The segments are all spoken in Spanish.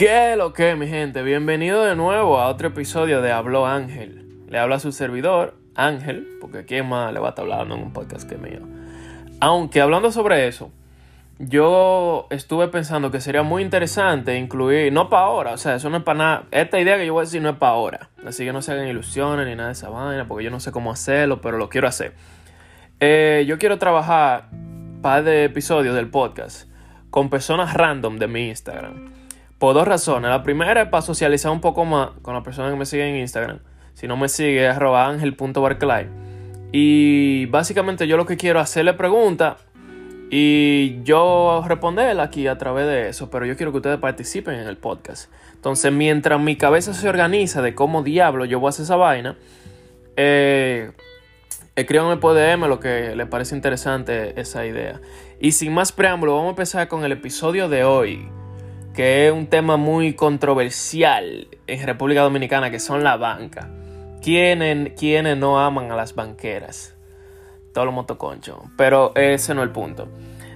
¿Qué lo que, mi gente? Bienvenido de nuevo a otro episodio de Habló Ángel. Le habla su servidor, Ángel, porque quién más le va a estar hablando en un podcast que mío. Aunque hablando sobre eso, yo estuve pensando que sería muy interesante incluir, no para ahora, o sea, eso no es para nada, esta idea que yo voy a decir no es para ahora, así que no se hagan ilusiones ni nada de esa vaina, porque yo no sé cómo hacerlo, pero lo quiero hacer. Eh, yo quiero trabajar un par de episodios del podcast con personas random de mi Instagram. Por dos razones. La primera es para socializar un poco más con las personas que me siguen en Instagram. Si no me sigue, es arroba angel.barclay. Y básicamente yo lo que quiero es hacerle preguntas y yo responderla aquí a través de eso, pero yo quiero que ustedes participen en el podcast. Entonces, mientras mi cabeza se organiza de cómo diablo yo voy a hacer esa vaina, eh, escríbanme por DM lo que les parece interesante esa idea. Y sin más preámbulo, vamos a empezar con el episodio de hoy, que es un tema muy controversial en República Dominicana, que son la banca. ¿Quiénes, quiénes no aman a las banqueras? Todos los motoconchos. Pero ese no es el punto.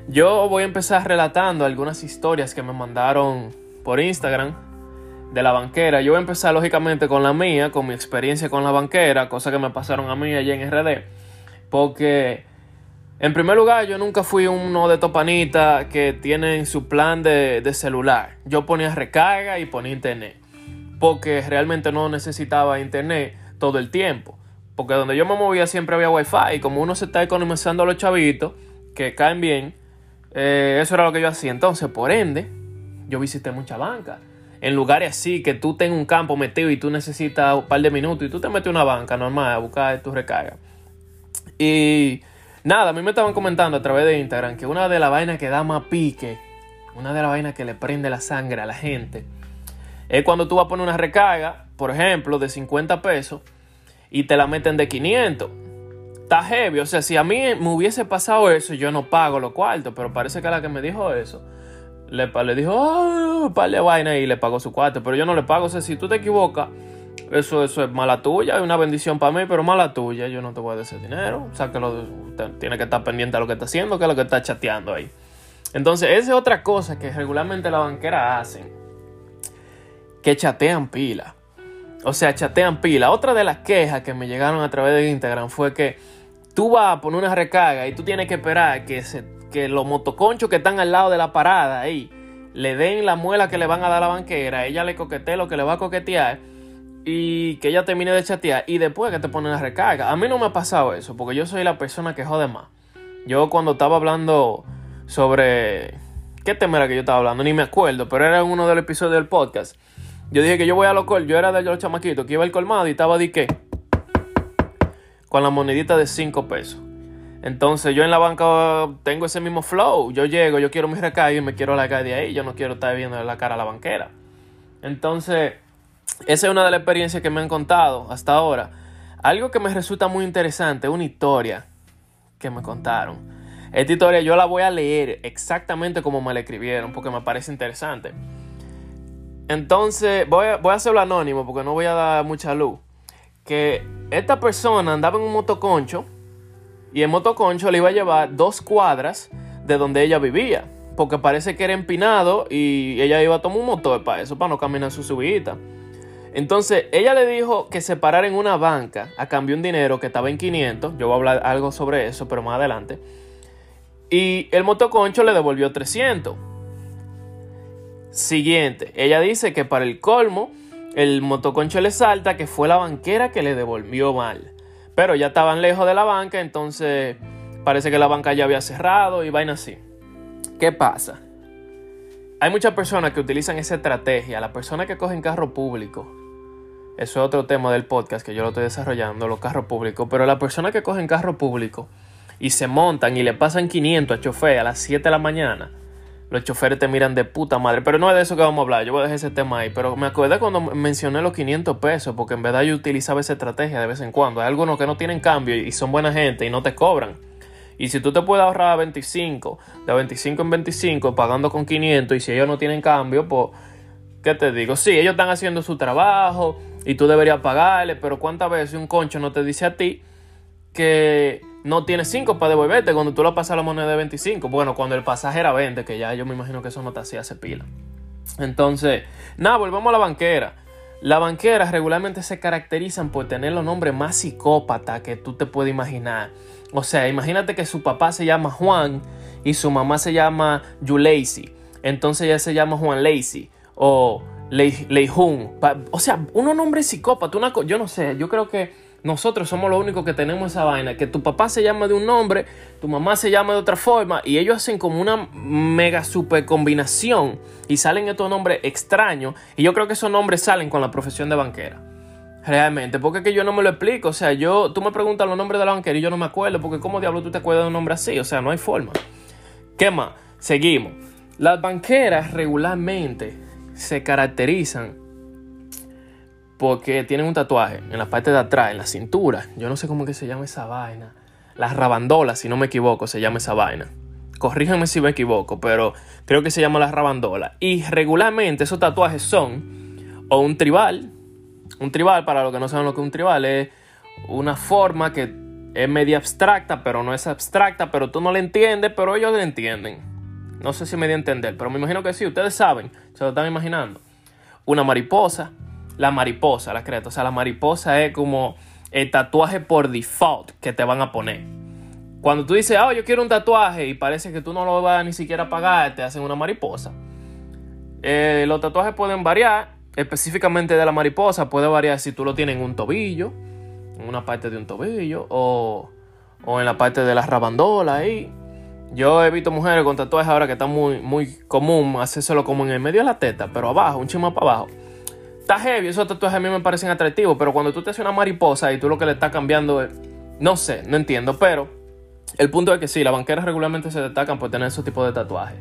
Yo voy a empezar relatando algunas historias que me mandaron por Instagram de la banquera. Yo voy a empezar lógicamente con la mía, con mi experiencia con la banquera, cosas que me pasaron a mí allí en RD. Porque, en primer lugar, yo nunca fui uno de topanita que tienen su plan de, de celular. Yo ponía recarga y ponía internet. Porque realmente no necesitaba internet todo el tiempo. Porque donde yo me movía siempre había wifi. Y como uno se está economizando a los chavitos, que caen bien, eh, eso era lo que yo hacía. Entonces, por ende, yo visité mucha banca. En lugares así, que tú tengas un campo metido y tú necesitas un par de minutos y tú te metes una banca normal a buscar tu recarga. Y nada, a mí me estaban comentando a través de Instagram que una de las vainas que da más pique, una de las vainas que le prende la sangre a la gente, es cuando tú vas a poner una recarga, por ejemplo, de 50 pesos y te la meten de 500. Está heavy, o sea, si a mí me hubiese pasado eso, yo no pago los cuartos, pero parece que la que me dijo eso, le, le dijo, oh, par de vaina y le pagó su cuarto, pero yo no le pago, o sea, si tú te equivocas, eso, eso es mala tuya, es una bendición para mí, pero mala tuya, yo no te voy a dar dinero, o sea, que lo, tiene que estar pendiente a lo que está haciendo, que es lo que está chateando ahí. Entonces, esa es otra cosa que regularmente la banquera hacen, que chatean pila. O sea, chatean pila. Otra de las quejas que me llegaron a través de Instagram fue que tú vas a poner una recarga y tú tienes que esperar que, se, que los motoconchos que están al lado de la parada ahí le den la muela que le van a dar a la banquera, ella le coquetee lo que le va a coquetear y que ella termine de chatear y después que te ponen la recarga. A mí no me ha pasado eso porque yo soy la persona que jode más. Yo cuando estaba hablando sobre... ¿Qué tema era que yo estaba hablando? Ni me acuerdo, pero era uno de los episodios del podcast yo dije que yo voy a lo col, yo era de los chamaquitos que iba al colmado y estaba de qué? Con la monedita de 5 pesos. Entonces yo en la banca tengo ese mismo flow. Yo llego, yo quiero mi recarga y me quiero largar de ahí. Yo no quiero estar viendo la cara a la banquera. Entonces, esa es una de las experiencias que me han contado hasta ahora. Algo que me resulta muy interesante, una historia que me contaron. Esta historia yo la voy a leer exactamente como me la escribieron porque me parece interesante. Entonces, voy a, hacerlo anónimo porque no voy a dar mucha luz. Que esta persona andaba en un motoconcho y el motoconcho le iba a llevar dos cuadras de donde ella vivía. Porque parece que era empinado y ella iba a tomar un motor para eso, para no caminar su subida. Entonces, ella le dijo que se parara en una banca a cambio de un dinero que estaba en 500. Yo voy a hablar algo sobre eso, pero más adelante. Y el motoconcho le devolvió 300. Siguiente, ella dice que para el colmo, el motoconcho le salta que fue la banquera que le devolvió mal. Pero ya estaban lejos de la banca, entonces parece que la banca ya había cerrado y vaina así. ¿Qué pasa? Hay muchas personas que utilizan esa estrategia, las personas que cogen carro público. Eso es otro tema del podcast que yo lo estoy desarrollando, los carros públicos. Pero las personas que cogen carro público y se montan y le pasan 500 a chofer a las 7 de la mañana, los choferes te miran de puta madre. Pero no es de eso que vamos a hablar, yo voy a dejar ese tema ahí. Pero me acuerdo cuando mencioné los 500 pesos, porque en verdad yo utilizaba esa estrategia de vez en cuando. Hay algunos que no tienen cambio y son buena gente y no te cobran. Y si tú te puedes ahorrar a 25, de 25 en 25, pagando con 500, y si ellos no tienen cambio, pues, ¿qué te digo? Sí, ellos están haciendo su trabajo y tú deberías pagarle, pero ¿cuántas veces un concho no te dice a ti que no tienes 5 para devolverte cuando tú le pasas la moneda de 25. Bueno, cuando el pasaje era 20, que ya yo me imagino que eso no te hacía hace pila. Entonces, nada, volvemos a la banquera. Las banqueras regularmente se caracterizan por tener los nombres más psicópatas que tú te puedes imaginar. O sea, imagínate que su papá se llama Juan y su mamá se llama Yulacy. Entonces ella se llama Juan Lacy o Lei, O sea, unos nombres psicópatas. Una, yo no sé, yo creo que nosotros somos los únicos que tenemos esa vaina. Que tu papá se llama de un nombre, tu mamá se llama de otra forma. Y ellos hacen como una mega super combinación. Y salen estos nombres extraños. Y yo creo que esos nombres salen con la profesión de banquera. Realmente, porque es que yo no me lo explico. O sea, yo, tú me preguntas los nombres de la banquera y yo no me acuerdo. Porque ¿cómo diablo tú te acuerdas de un nombre así? O sea, no hay forma. ¿Qué más? Seguimos. Las banqueras regularmente se caracterizan porque tienen un tatuaje en la parte de atrás, en la cintura. Yo no sé cómo se llama esa vaina. La rabandola, si no me equivoco, se llama esa vaina. Corríjanme si me equivoco, pero creo que se llama la rabandola. Y regularmente esos tatuajes son o un tribal. Un tribal, para los que no saben lo que es un tribal, es una forma que es media abstracta, pero no es abstracta, pero tú no la entiendes, pero ellos la entienden. No sé si me di a entender, pero me imagino que sí, ustedes saben, se lo están imaginando. Una mariposa, la mariposa, la creta. O sea, la mariposa es como el tatuaje por default que te van a poner. Cuando tú dices, oh, yo quiero un tatuaje y parece que tú no lo vas ni siquiera a pagar, te hacen una mariposa. Eh, los tatuajes pueden variar, específicamente de la mariposa, puede variar si tú lo tienes en un tobillo, en una parte de un tobillo, o, o en la parte de la rabandola ahí. Yo he visto mujeres con tatuajes ahora que está muy, muy común hacérselo como en el medio de la teta, pero abajo, un chimo para abajo. Está heavy, esos tatuajes a mí me parecen atractivos, pero cuando tú te haces una mariposa y tú lo que le estás cambiando es. No sé, no entiendo, pero el punto es que sí, las banqueras regularmente se destacan por tener esos tipos de tatuajes.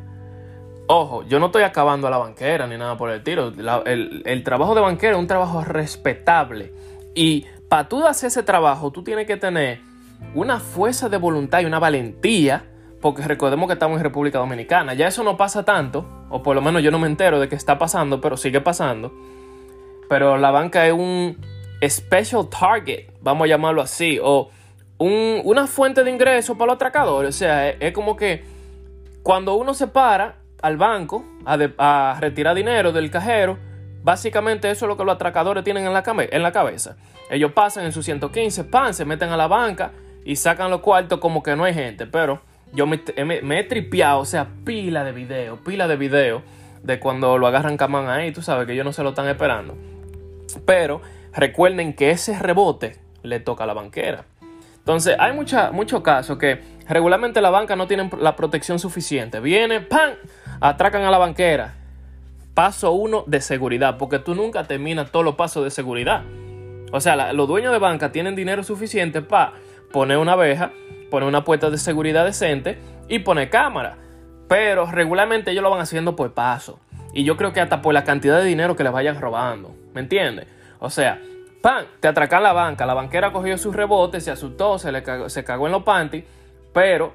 Ojo, yo no estoy acabando a la banquera ni nada por el tiro. el, el, trabajo de banquera es un trabajo respetable. Y para tú hacer ese trabajo, tú tienes que tener una fuerza de voluntad y una valentía porque recordemos que estamos en República Dominicana. Ya eso no pasa tanto, o por lo menos yo no me entero de que está pasando, pero sigue pasando. Pero la banca es un special target, vamos a llamarlo así, o una fuente de ingreso para los atracadores. O sea, es, como que cuando uno se para al banco a, retirar dinero del cajero, básicamente eso es lo que los atracadores tienen en la, en la cabeza. Ellos pasan en sus 115, pan, se meten a la banca y sacan los cuartos como que no hay gente, pero yo me, he tripeado, o sea, pila de video, pila de video de cuando lo agarran camán ahí, tú sabes que ellos no se lo están esperando. Pero recuerden que ese rebote le toca a la banquera. Entonces, hay muchos casos que regularmente la banca no tiene la protección suficiente. Viene, ¡pam! Atracan a la banquera. Paso uno de seguridad, porque tú nunca terminas todos los pasos de seguridad. O sea, los dueños de banca tienen dinero suficiente para poner una abeja poner una puerta de seguridad decente y poner cámara. Pero regularmente ellos lo van haciendo por paso. Y yo creo que hasta por la cantidad de dinero que les vayan robando. ¿Me entiendes? O sea, ¡pam! Te atracan la banca. La banquera cogió sus rebotes, se asustó, se, le cagó, se cagó en los panties. Pero,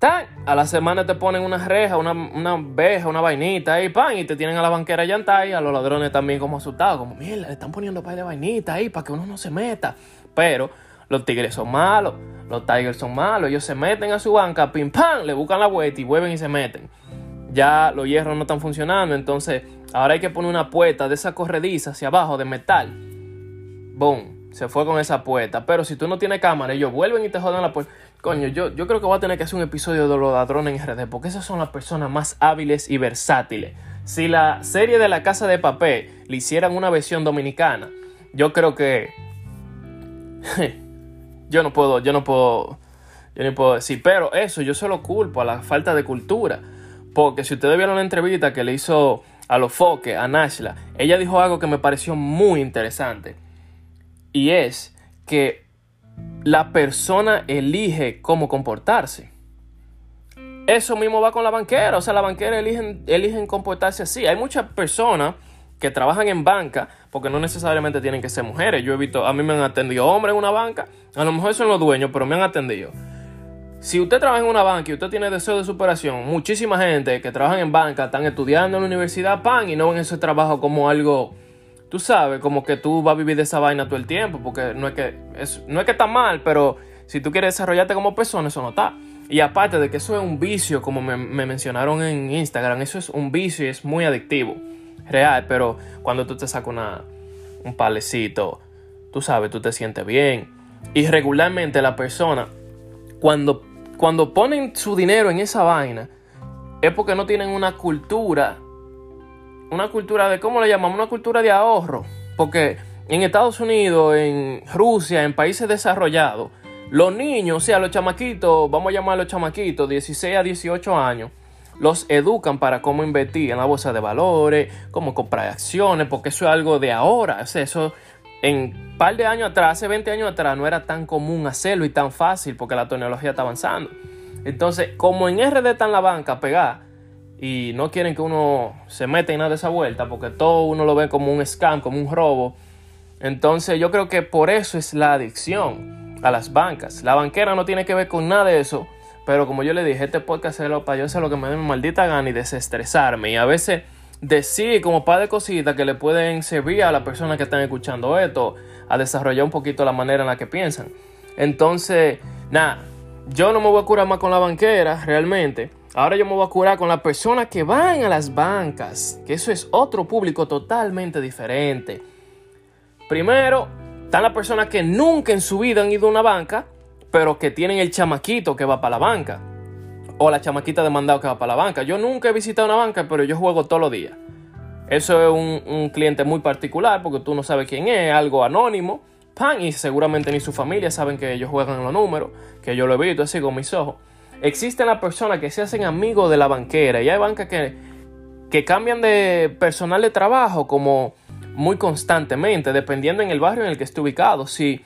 ¡tan! A la semana te ponen una reja, una, una veja, una vainita ahí, ¡pam! Y te tienen a la banquera llantada y a los ladrones también como asustados. Como, mira, le están poniendo par de vainita ahí para que uno no se meta. Pero los tigres son malos, los tigers son malos, ellos se meten a su banca, pim pam, le buscan la vuelta y vuelven y se meten. Ya los hierros no están funcionando, entonces ahora hay que poner una puerta de esa corrediza hacia abajo de metal. Boom, se fue con esa puerta. Pero si tú no tienes cámara, ellos vuelven y te jodan la puerta. Coño, yo, yo creo que voy a tener que hacer un episodio de los ladrones en RD, porque esas son las personas más hábiles y versátiles. Si la serie de la casa de papel le hicieran una versión dominicana, yo creo que yo no puedo, yo no puedo, yo no puedo decir, pero eso yo se lo culpo a la falta de cultura. Porque si ustedes vieron la entrevista que le hizo a los foques, a Nashla, ella dijo algo que me pareció muy interesante. Y es que la persona elige cómo comportarse. Eso mismo va con la banquera. O sea, la banquera eligen, eligen comportarse así. Hay muchas personas que trabajan en banca, porque no necesariamente tienen que ser mujeres. Yo he visto, a mí me han atendido hombres en una banca, a lo mejor son los dueños, pero me han atendido. Si usted trabaja en una banca y usted tiene deseo de superación, muchísima gente que trabaja en banca están estudiando en la universidad pan y no ven ese trabajo como algo, tú sabes, como que tú vas a vivir de esa vaina todo el tiempo, porque no es que, no es que está mal, pero si tú quieres desarrollarte como persona, eso no está. Y aparte de que eso es un vicio, como me, mencionaron en Instagram, eso es un vicio y es muy adictivo. Real, pero cuando tú te sacas una, un palecito, tú sabes, tú te sientes bien. Y regularmente la persona, cuando, cuando ponen su dinero en esa vaina, es porque no tienen una cultura, una cultura de, ¿cómo le llamamos? Una cultura de ahorro. Porque en Estados Unidos, en Rusia, en países desarrollados, los niños, o sea, los chamaquitos, vamos a llamar a los chamaquitos, 16 a 18 años, los educan para cómo invertir en la bolsa de valores, cómo comprar acciones, porque eso es algo de ahora. O eso en un par de años atrás, hace 20 años atrás, no era tan común hacerlo y tan fácil porque la tecnología está avanzando. Entonces, como en RD está en la banca pegar y no quieren que uno se meta en nada de esa vuelta porque todo uno lo ve como un scam, como un robo. Entonces, yo creo que por eso es la adicción a las bancas. La banquera no tiene que ver con nada de eso. Pero como yo le dije, este podcast es lo para yo hacer lo que me dé mi maldita gana y desestresarme. Y a veces decir como par de cositas que le pueden servir a la persona que están escuchando esto a desarrollar un poquito la manera en la que piensan. Entonces, nada, yo no me voy a curar más con la banquera, realmente. Ahora yo me voy a curar con las personas que van a las bancas, que eso es otro público totalmente diferente. Primero, están las personas que nunca en su vida han ido a una banca, pero que tienen el chamaquito que va para la banca o la chamaquita de mandado que va para la banca. Yo nunca he visitado una banca, pero yo juego todos los días. Eso es un, cliente muy particular porque tú no sabes quién es, algo anónimo. Pan, y seguramente ni su familia saben que ellos juegan los números, que yo lo he visto así con mis ojos. Existen las personas que se hacen amigos de la banquera y hay bancas que, que cambian de personal de trabajo como muy constantemente, dependiendo en el barrio en el que esté ubicado. Si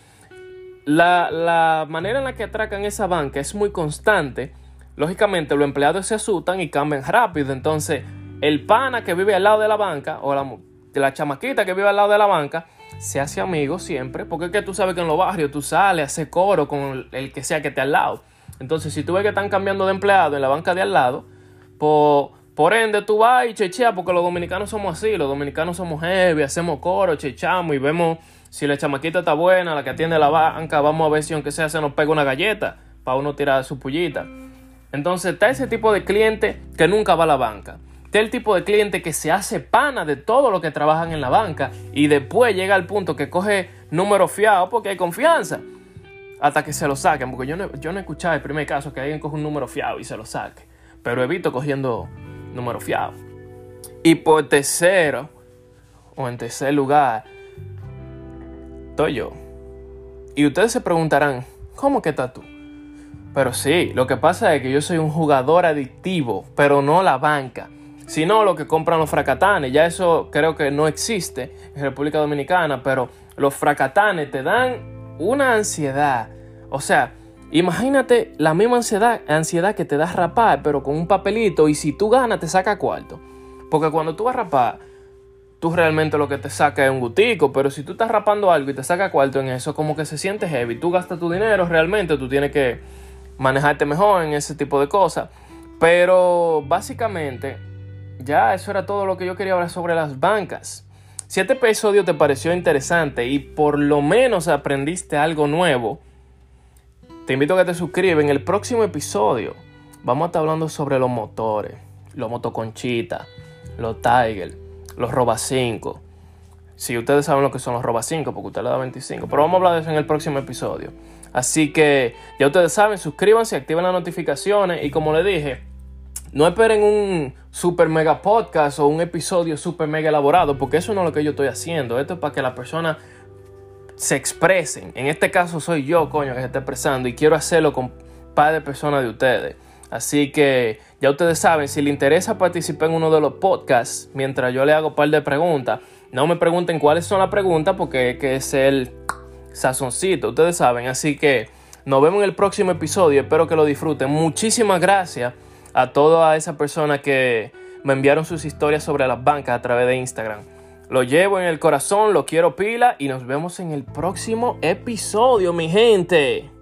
la, la manera en la que atracan esa banca es muy constante, lógicamente los empleados se asustan y cambian rápido. Entonces, el pana que vive al lado de la banca o la, la chamaquita que vive al lado de la banca se hace amigo siempre, porque es que tú sabes que en los barrios tú sales, haces coro con el que sea que esté al lado. Entonces, si tú ves que están cambiando de empleado en la banca de al lado, por, por ende tú vas y checheas, porque los dominicanos somos así, los dominicanos somos heavy, hacemos coro, chechamos y vemos si la chamaquita está buena, la que atiende la banca, vamos a ver si aunque sea se nos pega una galleta para uno tirar su pullita. Entonces está ese tipo de cliente que nunca va a la banca. Está el tipo de cliente que se hace pana de todo lo que trabajan en la banca y después llega al punto que coge números fiados porque hay confianza. Hasta que se lo saquen, porque yo no, yo no he escuchado el primer caso que alguien coge un número fiado y se lo saque. Pero evito cogiendo números fiados. Y por tercero, o en tercer lugar, yo. Y ustedes se preguntarán, ¿cómo que tú? Pero sí, lo que pasa es que yo soy un jugador adictivo, pero no la banca, sino lo que compran los fracatanes. Ya eso creo que no existe en República Dominicana, pero los fracatanes te dan una ansiedad. O sea, imagínate la misma ansiedad, ansiedad que te da rapar, pero con un papelito y si tú ganas te saca cuarto. Porque cuando tú vas a rapar, tú realmente lo que te saca es un gutico, pero si tú estás rapando algo y te saca cuarto en eso, como que se siente heavy. Tú gastas tu dinero, realmente tú tienes que manejarte mejor en ese tipo de cosas. Pero básicamente, ya eso era todo lo que yo quería hablar sobre las bancas. Si este episodio te pareció interesante y por lo menos aprendiste algo nuevo, te invito a que te suscribas. En el próximo episodio vamos a estar hablando sobre los motores, los motoconchitas, los Tiger, los Roba 5. Si ustedes saben lo que son los Roba 5, porque usted le da 25. Pero vamos a hablar de eso en el próximo episodio. Así que ya ustedes saben, suscríbanse, activen las notificaciones y como les dije, no esperen un super mega podcast o un episodio super mega elaborado, porque eso no es lo que yo estoy haciendo. Esto es para que las personas se expresen. En este caso soy yo, coño, que se está expresando y quiero hacerlo con un par de personas de ustedes. Así que ya ustedes saben, si les interesa participar en uno de los podcasts, mientras yo le hago un par de preguntas, no me pregunten cuáles son las preguntas porque que es el sazoncito, ustedes saben. Así que nos vemos en el próximo episodio. Espero que lo disfruten. Muchísimas gracias a toda esa persona que me enviaron sus historias sobre las bancas a través de Instagram. Lo llevo en el corazón, lo quiero pila y nos vemos en el próximo episodio, mi gente.